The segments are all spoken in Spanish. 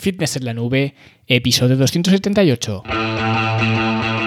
Fitness en la Nube, episodio 278.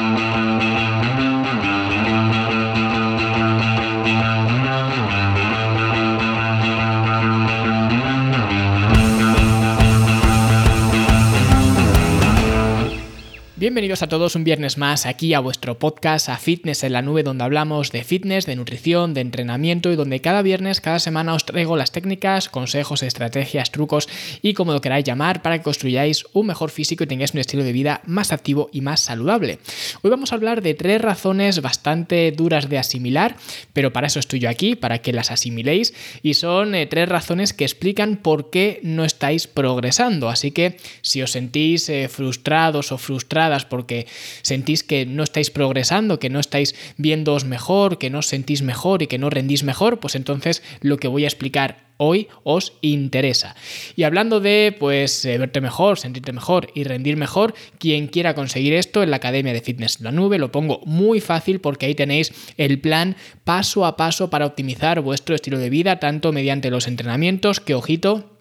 Bienvenidos a todos un viernes más aquí a vuestro podcast, a Fitness en la Nube, donde hablamos de fitness, de nutrición, de entrenamiento y donde cada viernes, cada semana os traigo las técnicas, consejos, estrategias, trucos y como lo queráis llamar para que construyáis un mejor físico y tengáis un estilo de vida más activo y más saludable. Hoy vamos a hablar de tres razones bastante duras de asimilar, pero para eso estoy yo aquí, para que las asimiléis y son eh, tres razones que explican por qué no estáis progresando. Así que si os sentís eh, frustrados o frustradas, porque sentís que no estáis progresando, que no estáis viéndoos mejor, que no os sentís mejor y que no rendís mejor, pues entonces lo que voy a explicar hoy os interesa. Y hablando de pues eh, verte mejor, sentirte mejor y rendir mejor, quien quiera conseguir esto en la Academia de Fitness La Nube lo pongo muy fácil porque ahí tenéis el plan paso a paso para optimizar vuestro estilo de vida tanto mediante los entrenamientos que ojito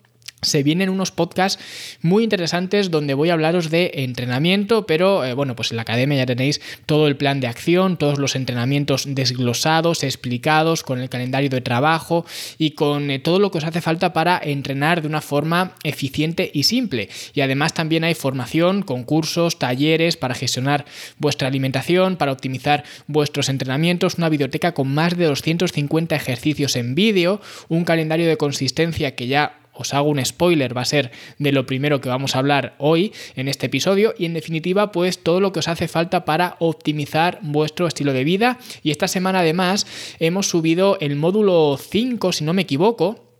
se vienen unos podcasts muy interesantes donde voy a hablaros de entrenamiento, pero eh, bueno, pues en la academia ya tenéis todo el plan de acción, todos los entrenamientos desglosados, explicados, con el calendario de trabajo y con eh, todo lo que os hace falta para entrenar de una forma eficiente y simple. Y además también hay formación, concursos, talleres para gestionar vuestra alimentación, para optimizar vuestros entrenamientos, una biblioteca con más de 250 ejercicios en vídeo, un calendario de consistencia que ya os hago un spoiler, va a ser de lo primero que vamos a hablar hoy en este episodio. Y en definitiva pues todo lo que os hace falta para optimizar vuestro estilo de vida. Y esta semana además hemos subido el módulo 5 si no me equivoco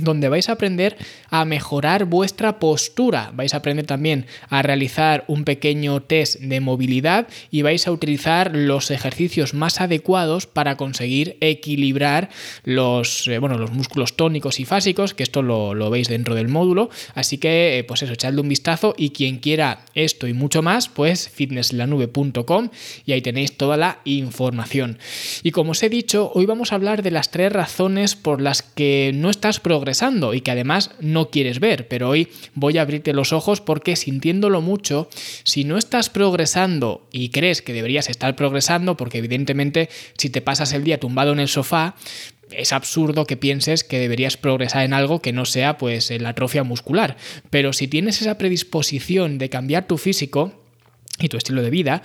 donde vais a aprender a mejorar vuestra postura. Vais a aprender también a realizar un pequeño test de movilidad y vais a utilizar los ejercicios más adecuados para conseguir equilibrar los, eh, bueno, los músculos tónicos y fásicos, que esto lo, veis dentro del módulo. Así que, eh, pues eso, echadle un vistazo y quien quiera esto y mucho más, pues fitnesslanube.com y ahí tenéis toda la información. Y como os he dicho, hoy vamos a hablar de las tres razones por las que no estás y que además no quieres ver, pero hoy voy a abrirte los ojos porque sintiéndolo mucho, si no estás progresando y crees que deberías estar progresando, porque evidentemente si te pasas el día tumbado en el sofá, es absurdo que pienses que deberías progresar en algo que no sea pues la atrofia muscular. Pero si tienes esa predisposición de cambiar tu físico, y tu estilo de vida,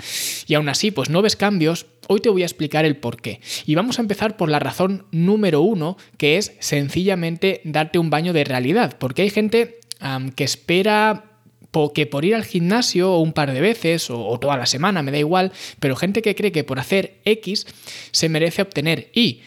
y aún así pues no ves cambios, hoy te voy a explicar el por qué. Y vamos a empezar por la razón número uno, que es sencillamente darte un baño de realidad, porque hay gente que espera que por ir al gimnasio un par de veces o, o, toda la semana, me da igual, pero gente que cree que por hacer X se merece obtener Y.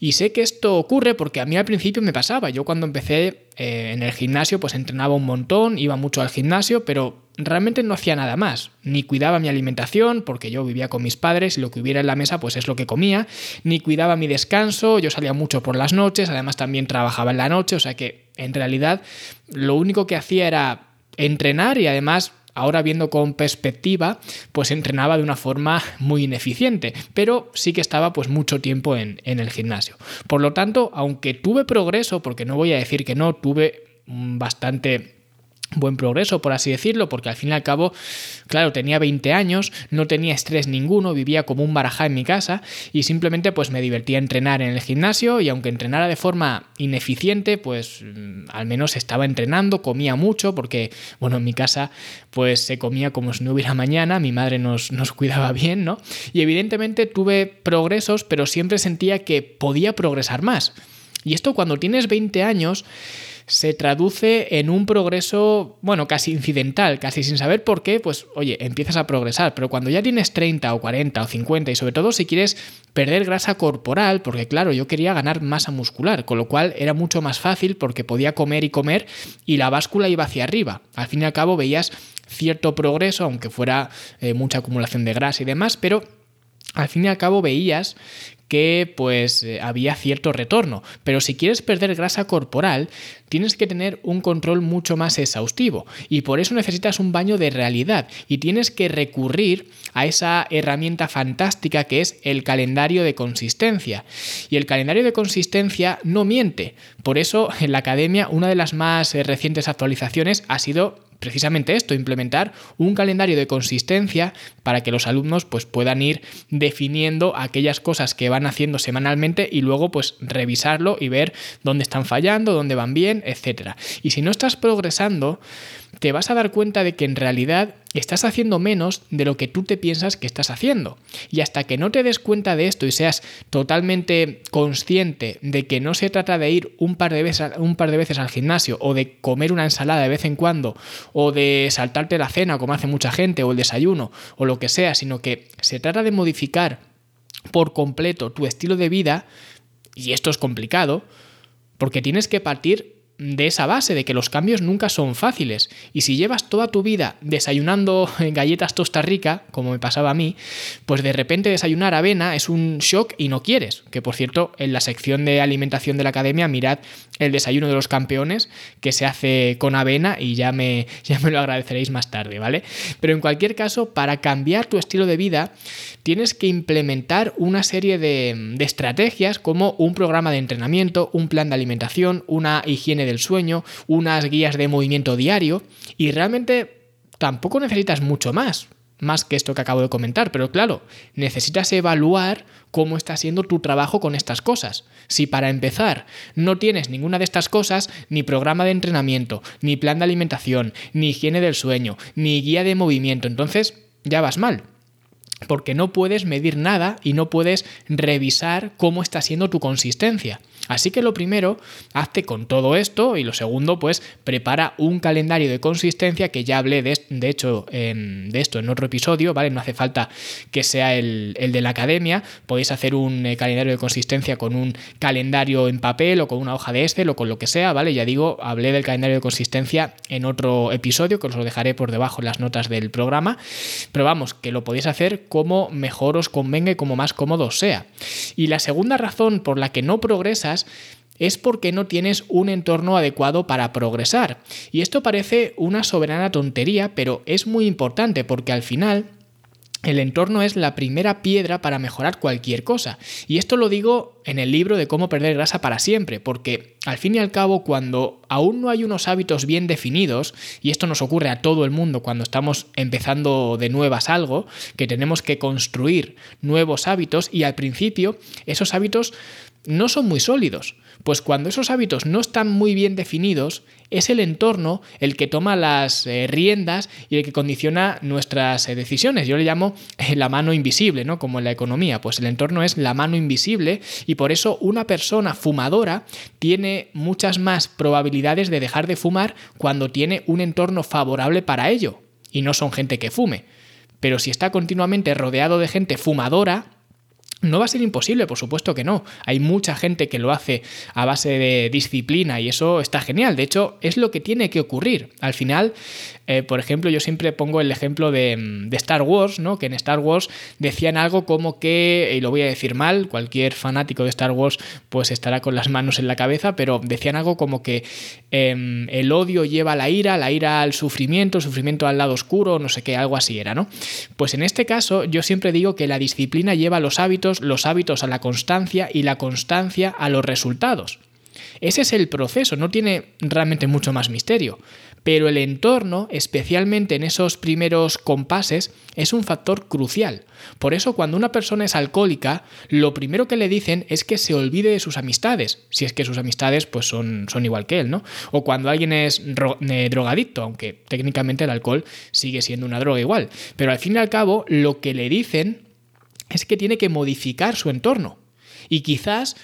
Y sé que esto ocurre porque a mí al principio me pasaba. Yo cuando empecé eh, en el gimnasio pues entrenaba un montón, iba mucho al gimnasio, pero realmente no hacía nada más. Ni cuidaba mi alimentación porque yo vivía con mis padres y lo que hubiera en la mesa pues es lo que comía. Ni cuidaba mi descanso, yo salía mucho por las noches, además también trabajaba en la noche, o sea que en realidad lo único que hacía era entrenar y además ahora viendo con perspectiva, pues entrenaba de una forma muy ineficiente, pero sí que estaba pues mucho tiempo en, en el gimnasio. Por lo tanto, aunque tuve progreso, porque no voy a decir que no, tuve bastante buen progreso, por así decirlo, porque al fin y al cabo, claro, tenía 20 años, no tenía estrés ninguno, vivía como un barajá en mi casa y simplemente pues me divertía entrenar en el gimnasio y aunque entrenara de forma ineficiente, pues mm, al menos estaba entrenando, comía mucho, porque bueno, en mi casa pues se comía como si no hubiera mañana, mi madre nos, nos cuidaba bien, ¿no? Y evidentemente tuve progresos, pero siempre sentía que podía progresar más. Y esto cuando tienes 20 años, se traduce en un progreso, bueno, casi incidental, casi sin saber por qué, pues oye, empiezas a progresar, pero cuando ya tienes 30 o 40 o 50 y sobre todo si quieres perder grasa corporal, porque claro, yo quería ganar masa muscular, con lo cual era mucho más fácil porque podía comer y comer y la báscula iba hacia arriba. Al fin y al cabo veías cierto progreso, aunque fuera eh, mucha acumulación de grasa y demás, pero al fin y al cabo veías que pues eh, había cierto retorno. Pero si quieres perder grasa corporal, tienes que tener un control mucho más exhaustivo y por eso necesitas un baño de realidad y tienes que recurrir a esa herramienta fantástica que es el calendario de consistencia. Y el calendario de consistencia no miente. Por eso en la academia una de las más eh, recientes actualizaciones ha sido precisamente esto, implementar un calendario de consistencia para que los alumnos pues, puedan ir definiendo aquellas cosas que van haciendo semanalmente y luego pues revisarlo y ver dónde están fallando, dónde van bien, etc. Y si no estás progresando, te vas a dar cuenta de que en realidad estás haciendo menos de lo que tú te piensas que estás haciendo. Y hasta que no te des cuenta de esto y seas totalmente consciente de que no se trata de ir un par de veces, un par de veces al gimnasio o de comer una ensalada de vez en cuando o de saltarte la cena como hace mucha gente o el desayuno o lo que sea, sino que se trata de modificar por completo tu estilo de vida, y esto es complicado, porque tienes que partir de esa base, de que los cambios nunca son fáciles. Y si llevas toda tu vida desayunando galletas tosta rica, como me pasaba a mí, pues de repente desayunar avena es un shock y no quieres. Que por cierto, en la sección de alimentación de la academia, mirad el desayuno de los campeones que se hace con avena y ya me, ya me lo agradeceréis más tarde, ¿vale? Pero en cualquier caso, para cambiar tu estilo de vida, tienes que implementar una serie de, de estrategias como un programa de entrenamiento, un plan de alimentación, una higiene del sueño, unas guías de movimiento diario y realmente tampoco necesitas mucho más, más que esto que acabo de comentar, pero claro, necesitas evaluar cómo está siendo tu trabajo con estas cosas. Si para empezar no tienes ninguna de estas cosas, ni programa de entrenamiento, ni plan de alimentación, ni higiene del sueño, ni guía de movimiento, entonces ya vas mal porque no puedes medir nada y no puedes revisar cómo está siendo tu consistencia. Así que lo primero, hazte con todo esto y lo segundo, pues prepara un calendario de consistencia que ya hablé de, de hecho de esto en otro episodio, ¿vale? No hace falta que sea el, de la academia, podéis hacer un eh, calendario de consistencia con un calendario en papel o con una hoja de Excel o con lo que sea, ¿vale? Ya digo, hablé del calendario de consistencia en otro episodio que os lo dejaré por debajo en las notas del programa, pero vamos, que lo podéis hacer como mejor os convenga y como más cómodo sea. Y la segunda razón por la que no es porque no tienes un entorno adecuado para progresar. Y esto parece una soberana tontería, pero es muy importante porque al final el entorno es la primera piedra para mejorar cualquier cosa. Y esto lo digo en el libro de cómo perder grasa para siempre, porque al fin y al cabo cuando aún no hay unos hábitos bien definidos, y esto nos ocurre a todo el mundo cuando estamos empezando de nuevas algo, que tenemos que construir nuevos hábitos y al principio esos hábitos no son muy sólidos. Pues cuando esos hábitos no están muy bien definidos, es el entorno el que toma las eh, riendas y el que condiciona nuestras eh, decisiones. Yo le llamo eh, la mano invisible, ¿no? Como en la economía. Pues el entorno es la mano invisible y por eso una persona fumadora tiene muchas más probabilidades de dejar de fumar cuando tiene un entorno favorable para ello. Y no son gente que fume. Pero si está continuamente rodeado de gente fumadora, no va a ser imposible, por supuesto que no. Hay mucha gente que lo hace a base de disciplina y eso está genial. De hecho, es lo que tiene que ocurrir. Al final, eh, por ejemplo, yo siempre pongo el ejemplo de, Star Wars, ¿no? Que en Star Wars decían algo como que, y lo voy a decir mal, cualquier fanático de Star Wars pues estará con las manos en la cabeza, pero decían algo como que em, el odio lleva a la ira, la ira al sufrimiento, el sufrimiento al lado oscuro, no sé qué, algo así era, ¿no? Pues en este caso, yo siempre digo que la disciplina lleva los hábitos los hábitos a la constancia y la constancia a los resultados. Ese es el proceso, no tiene realmente mucho más misterio. Pero el entorno, especialmente en esos primeros compases, es un factor crucial. Por eso cuando una persona es alcohólica, lo primero que le dicen es que se olvide de sus amistades, si es que sus amistades pues son, son igual que él, ¿no? O cuando alguien es eh, drogadicto, aunque técnicamente el alcohol sigue siendo una droga igual. Pero al fin y al cabo, lo que le dicen es que tiene que modificar su entorno. Y quizás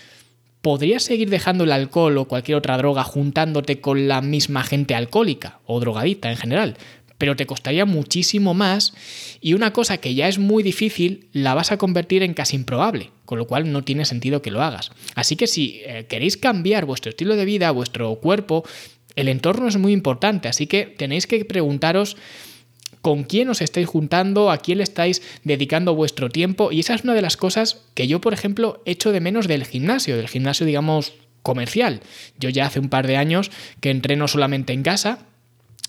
podrías seguir dejando el alcohol o cualquier otra droga juntándote con la misma gente alcohólica o drogadita en general, pero te costaría muchísimo más y una cosa que ya es muy difícil la vas a convertir en casi improbable, con lo cual no tiene sentido que lo hagas. Así que si eh, queréis cambiar vuestro estilo de vida, vuestro cuerpo, el entorno es muy importante, así que tenéis que preguntaros con quién os estáis juntando, a quién le estáis dedicando vuestro tiempo. Y esa es una de las cosas que yo, por ejemplo, echo de menos del gimnasio, del gimnasio, digamos, comercial. Yo ya hace un par de años que entreno solamente en casa,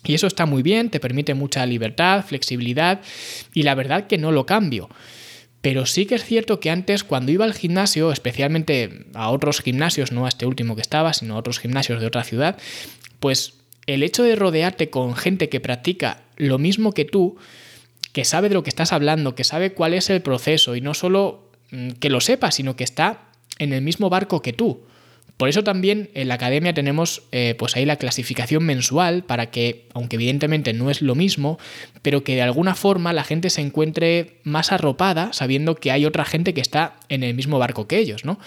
y eso está muy bien, te permite mucha libertad, flexibilidad, y la verdad que no lo cambio. Pero sí que es cierto que antes, cuando iba al gimnasio, especialmente a otros gimnasios, no a este último que estaba, sino a otros gimnasios de otra ciudad, pues el hecho de rodearte con gente que practica lo mismo que tú, que sabe de lo que estás hablando, que sabe cuál es el proceso y no solo mm, que lo sepa, sino que está en el mismo barco que tú. Por eso también en la academia tenemos eh, pues ahí la clasificación mensual para que, aunque evidentemente no es lo mismo, pero que de alguna forma la gente se encuentre más arropada sabiendo que hay otra gente que está en el mismo barco que ellos, ¿no?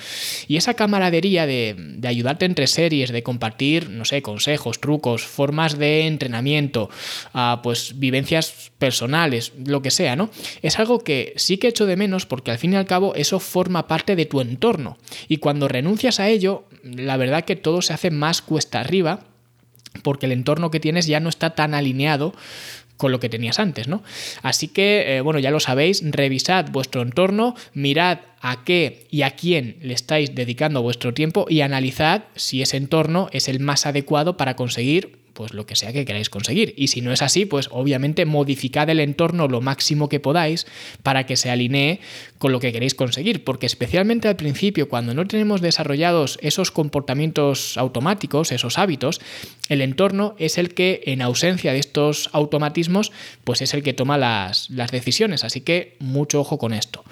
Y esa camaradería de, ayudarte entre series, de compartir, no sé, consejos, trucos, formas de entrenamiento, uh, pues vivencias personales, lo que sea, ¿no? Es algo que sí que echo de menos porque al fin y al cabo eso forma parte de tu entorno. Y cuando renuncias a ello, la verdad que todo se hace más cuesta arriba porque el entorno que tienes ya no está tan alineado con lo que tenías antes, ¿no? Así que, eh, bueno, ya lo sabéis, revisad vuestro entorno, mirad a qué y a quién le estáis dedicando vuestro tiempo y analizad si ese entorno es el más adecuado para conseguir pues lo que sea que queráis conseguir. Y si no es así, pues obviamente modificad el entorno lo máximo que podáis para que se alinee con lo que queréis conseguir. Porque especialmente al principio, cuando no tenemos desarrollados esos comportamientos automáticos, esos hábitos, el entorno es el que, en ausencia de estos automatismos, pues es el que toma las, las decisiones. Así que mucho ojo con esto.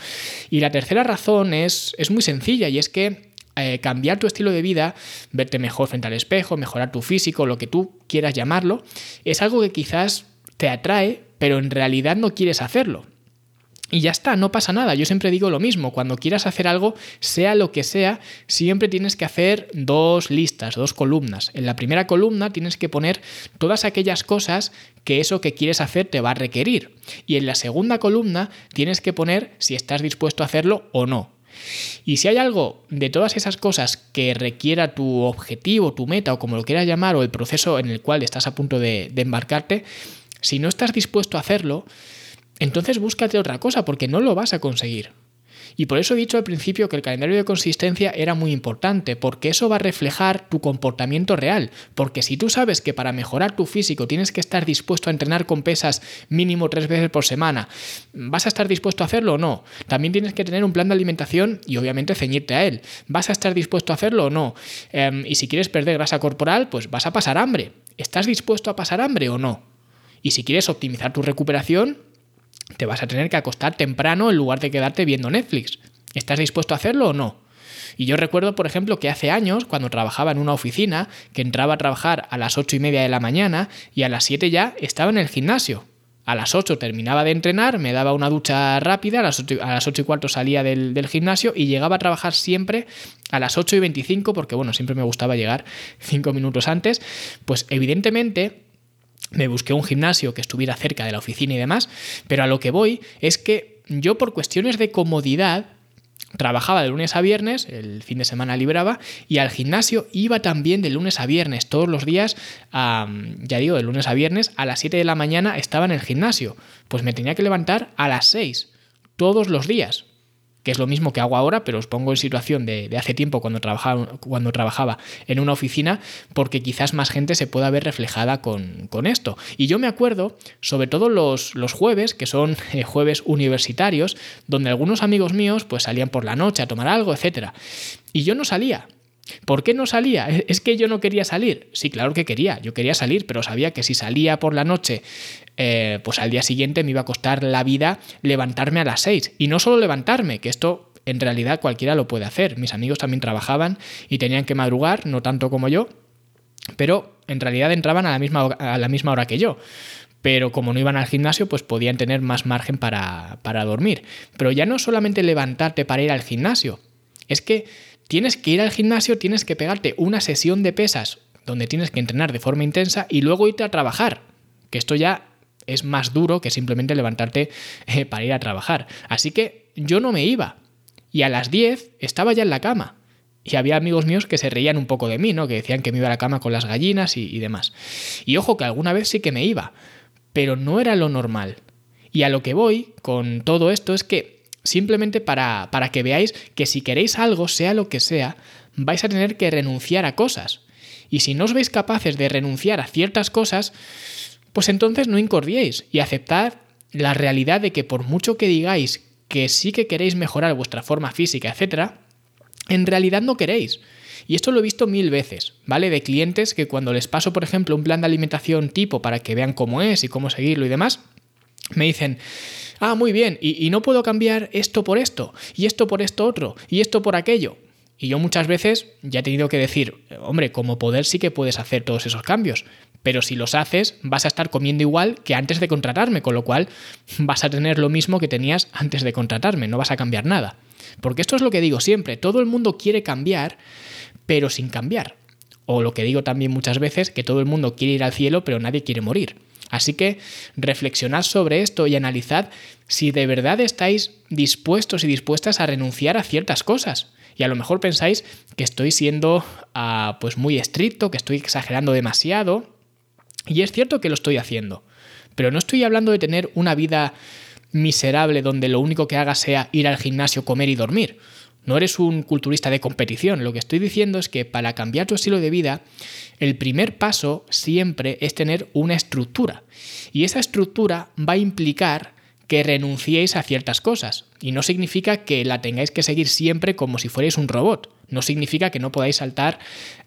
Y la tercera razón es, es muy sencilla y es que eh, cambiar tu estilo de vida, verte mejor frente al espejo, mejorar tu físico, lo que tú quieras llamarlo, es algo que quizás te atrae, pero en realidad no quieres hacerlo. Y ya está, no pasa nada. Yo siempre digo lo mismo, cuando quieras hacer algo, sea lo que sea, siempre tienes que hacer dos listas, dos columnas. En la primera columna tienes que poner todas aquellas cosas que eso que quieres hacer te va a requerir. Y en la segunda columna tienes que poner si estás dispuesto a hacerlo o no. Y si hay algo de todas esas cosas que requiera tu objetivo, tu meta o como lo quieras llamar, o el proceso en el cual estás a punto de, de embarcarte, si no estás dispuesto a hacerlo, entonces búscate otra cosa porque no lo vas a conseguir. Y por eso he dicho al principio que el calendario de consistencia era muy importante, porque eso va a reflejar tu comportamiento real. Porque si tú sabes que para mejorar tu físico tienes que estar dispuesto a entrenar con pesas mínimo tres veces por semana, ¿vas a estar dispuesto a hacerlo o no? También tienes que tener un plan de alimentación y obviamente ceñirte a él. ¿Vas a estar dispuesto a hacerlo o no? Em, y si quieres perder grasa corporal, pues vas a pasar hambre. ¿Estás dispuesto a pasar hambre o no? Y si quieres optimizar tu recuperación, te vas a tener que acostar temprano en lugar de quedarte viendo Netflix. ¿Estás dispuesto a hacerlo o no? Y yo recuerdo, por ejemplo, que hace años, cuando trabajaba en una oficina, que entraba a trabajar a las ocho y media de la mañana y a las 7 ya estaba en el gimnasio. A las 8 terminaba de entrenar, me daba una ducha rápida, a las 8, a las y cuarto salía del, del, gimnasio y llegaba a trabajar siempre a las 8 y 25, porque bueno, siempre me gustaba llegar 5 minutos antes. Pues evidentemente me busqué un gimnasio que estuviera cerca de la oficina y demás, pero a lo que voy es que yo por cuestiones de comodidad trabajaba de lunes a viernes, el fin de semana libraba, y al gimnasio iba también de lunes a viernes, todos los días, ya digo, de lunes a viernes, a las 7 de la mañana estaba en el gimnasio, pues me tenía que levantar a las 6, todos los días, que es lo mismo que hago ahora, pero os pongo en situación de, hace tiempo cuando trabajaba, cuando trabajaba en una oficina, porque quizás más gente se pueda ver reflejada con, esto. Y yo me acuerdo, sobre todo los, los jueves, que son eh, jueves universitarios, donde algunos amigos míos pues salían por la noche a tomar algo, etc. Y yo no salía. ¿Por qué no salía? ¿Es que yo no quería salir? Sí, claro que quería, yo quería salir, pero sabía que si salía por la noche, eh, pues al día siguiente me iba a costar la vida levantarme a las 6. Y no solo levantarme, que esto en realidad cualquiera lo puede hacer. Mis amigos también trabajaban y tenían que madrugar, no tanto como yo, pero en realidad entraban a la misma, a la misma hora que yo pero como no iban al gimnasio, pues podían tener más margen para, para, dormir. Pero ya no solamente levantarte para ir al gimnasio, es que tienes que ir al gimnasio, tienes que pegarte una sesión de pesas donde tienes que entrenar de forma intensa y luego irte a trabajar, que esto ya es más duro que simplemente levantarte eh, para ir a trabajar. Así que yo no me iba. Y a las 10 estaba ya en la cama. Y había amigos míos que se reían un poco de mí, ¿no? Que decían que me iba a la cama con las gallinas y, y demás. Y ojo que alguna vez sí que me iba, pero no era lo normal. Y a lo que voy con todo esto es que Simplemente para, para que veáis que si queréis algo, sea lo que sea, vais a tener que renunciar a cosas. Y si no os veis capaces de renunciar a ciertas cosas, pues entonces no incordiéis y aceptad la realidad de que por mucho que digáis que sí que queréis mejorar vuestra forma física, etc., en realidad no queréis. Y esto lo he visto mil veces, ¿vale? De clientes que cuando les paso, por ejemplo, un plan de alimentación tipo para que vean cómo es y cómo seguirlo y demás, me dicen, ah, muy bien, y, no puedo cambiar esto por esto, y esto por esto otro, y esto por aquello. Y yo muchas veces ya he tenido que decir, hombre, como poder sí que puedes hacer todos esos cambios, pero si los haces vas a estar comiendo igual que antes de contratarme, con lo cual vas a tener lo mismo que tenías antes de contratarme, no vas a cambiar nada. Porque esto es lo que digo siempre, todo el mundo quiere cambiar, pero sin cambiar. O lo que digo también muchas veces, que todo el mundo quiere ir al cielo, pero nadie quiere morir. Así que reflexionad sobre esto y analizad si de verdad estáis dispuestos y dispuestas a renunciar a ciertas cosas. Y a lo mejor pensáis que estoy siendo ah, pues muy estricto, que estoy exagerando demasiado. Y es cierto que lo estoy haciendo. Pero no estoy hablando de tener una vida miserable donde lo único que haga sea ir al gimnasio, comer y dormir. No eres un culturista de competición. Lo que estoy diciendo es que para cambiar tu estilo de vida, el primer paso siempre es tener una estructura. Y esa estructura va a implicar que renunciéis a ciertas cosas. Y no significa que la tengáis que seguir siempre como si fuerais un robot. No significa que no podáis saltar,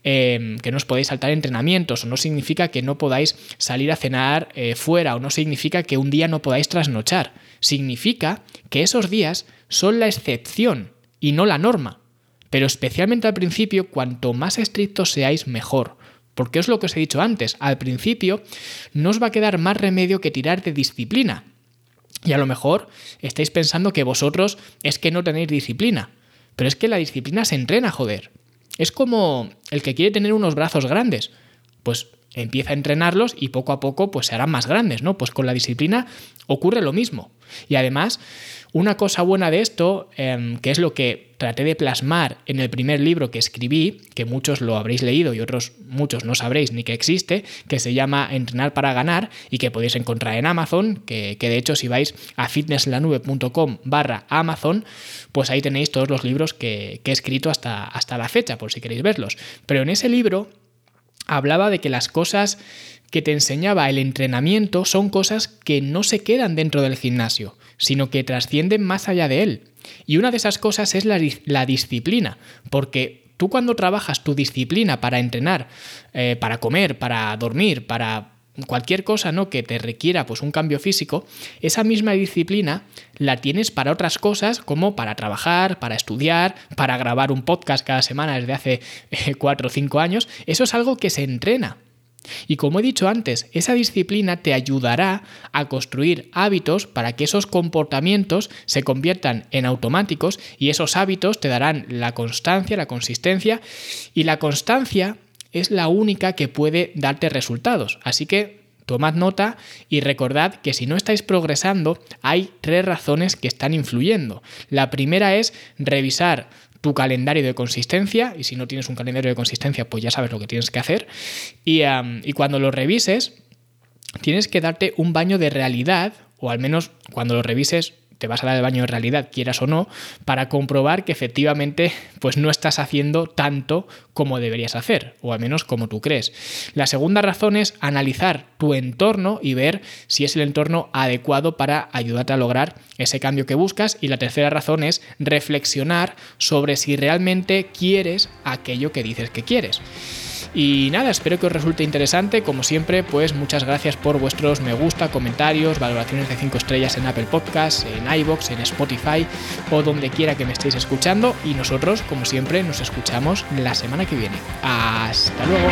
em, que no os podáis saltar entrenamientos, o no significa que no podáis salir a cenar eh, fuera, o no significa que un día no podáis trasnochar. Significa que esos días son la excepción y no la norma. Pero especialmente al principio, cuanto más estrictos seáis, mejor. Porque es lo que os he dicho antes, al principio no os va a quedar más remedio que tirar de disciplina. Y a lo mejor estáis pensando que vosotros es que no tenéis disciplina. Pero es que la disciplina se entrena, joder. Es como el que quiere tener unos brazos grandes. Pues empieza a entrenarlos y poco a poco pues se harán más grandes, ¿no? Pues con la disciplina ocurre lo mismo. Y además, una cosa buena de esto, em, que es lo que traté de plasmar en el primer libro que escribí, que muchos lo habréis leído y otros muchos no sabréis ni que existe, que se llama Entrenar para ganar y que podéis encontrar en Amazon, que, de hecho si vais a fitnesslanube.com barra Amazon, pues ahí tenéis todos los libros que, que he escrito hasta, hasta la fecha, por si queréis verlos. Pero en ese libro hablaba de que las cosas que te enseñaba el entrenamiento son cosas que no se quedan dentro del gimnasio, sino que trascienden más allá de él. Y una de esas cosas es la, disciplina, porque tú cuando trabajas tu disciplina para entrenar, eh, para comer, para dormir, para cualquier cosa ¿no? que te requiera pues, un cambio físico, esa misma disciplina la tienes para otras cosas como para trabajar, para estudiar, para grabar un podcast cada semana desde hace eh, cuatro o cinco años. Eso es algo que se entrena. Y como he dicho antes, esa disciplina te ayudará a construir hábitos para que esos comportamientos se conviertan en automáticos y esos hábitos te darán la constancia, la consistencia y la constancia es la única que puede darte resultados. Así que tomad nota y recordad que si no estáis progresando hay tres razones que están influyendo. La primera es revisar tu calendario de consistencia y si no tienes un calendario de consistencia pues ya sabes lo que tienes que hacer y, y cuando lo revises tienes que darte un baño de realidad o al menos cuando lo revises te vas a dar el baño de realidad, quieras o no, para comprobar que efectivamente pues no estás haciendo tanto como deberías hacer, o al menos como tú crees. La segunda razón es analizar tu entorno y ver si es el entorno adecuado para ayudarte a lograr ese cambio que buscas. Y la tercera razón es reflexionar sobre si realmente quieres aquello que dices que quieres. Y nada, espero que os resulte interesante. Como siempre, pues muchas gracias por vuestros me gusta, comentarios, valoraciones de 5 estrellas en Apple Podcasts, en iBox, en Spotify o donde quiera que me estéis escuchando. Y nosotros, como siempre, nos escuchamos la semana que viene. Hasta luego.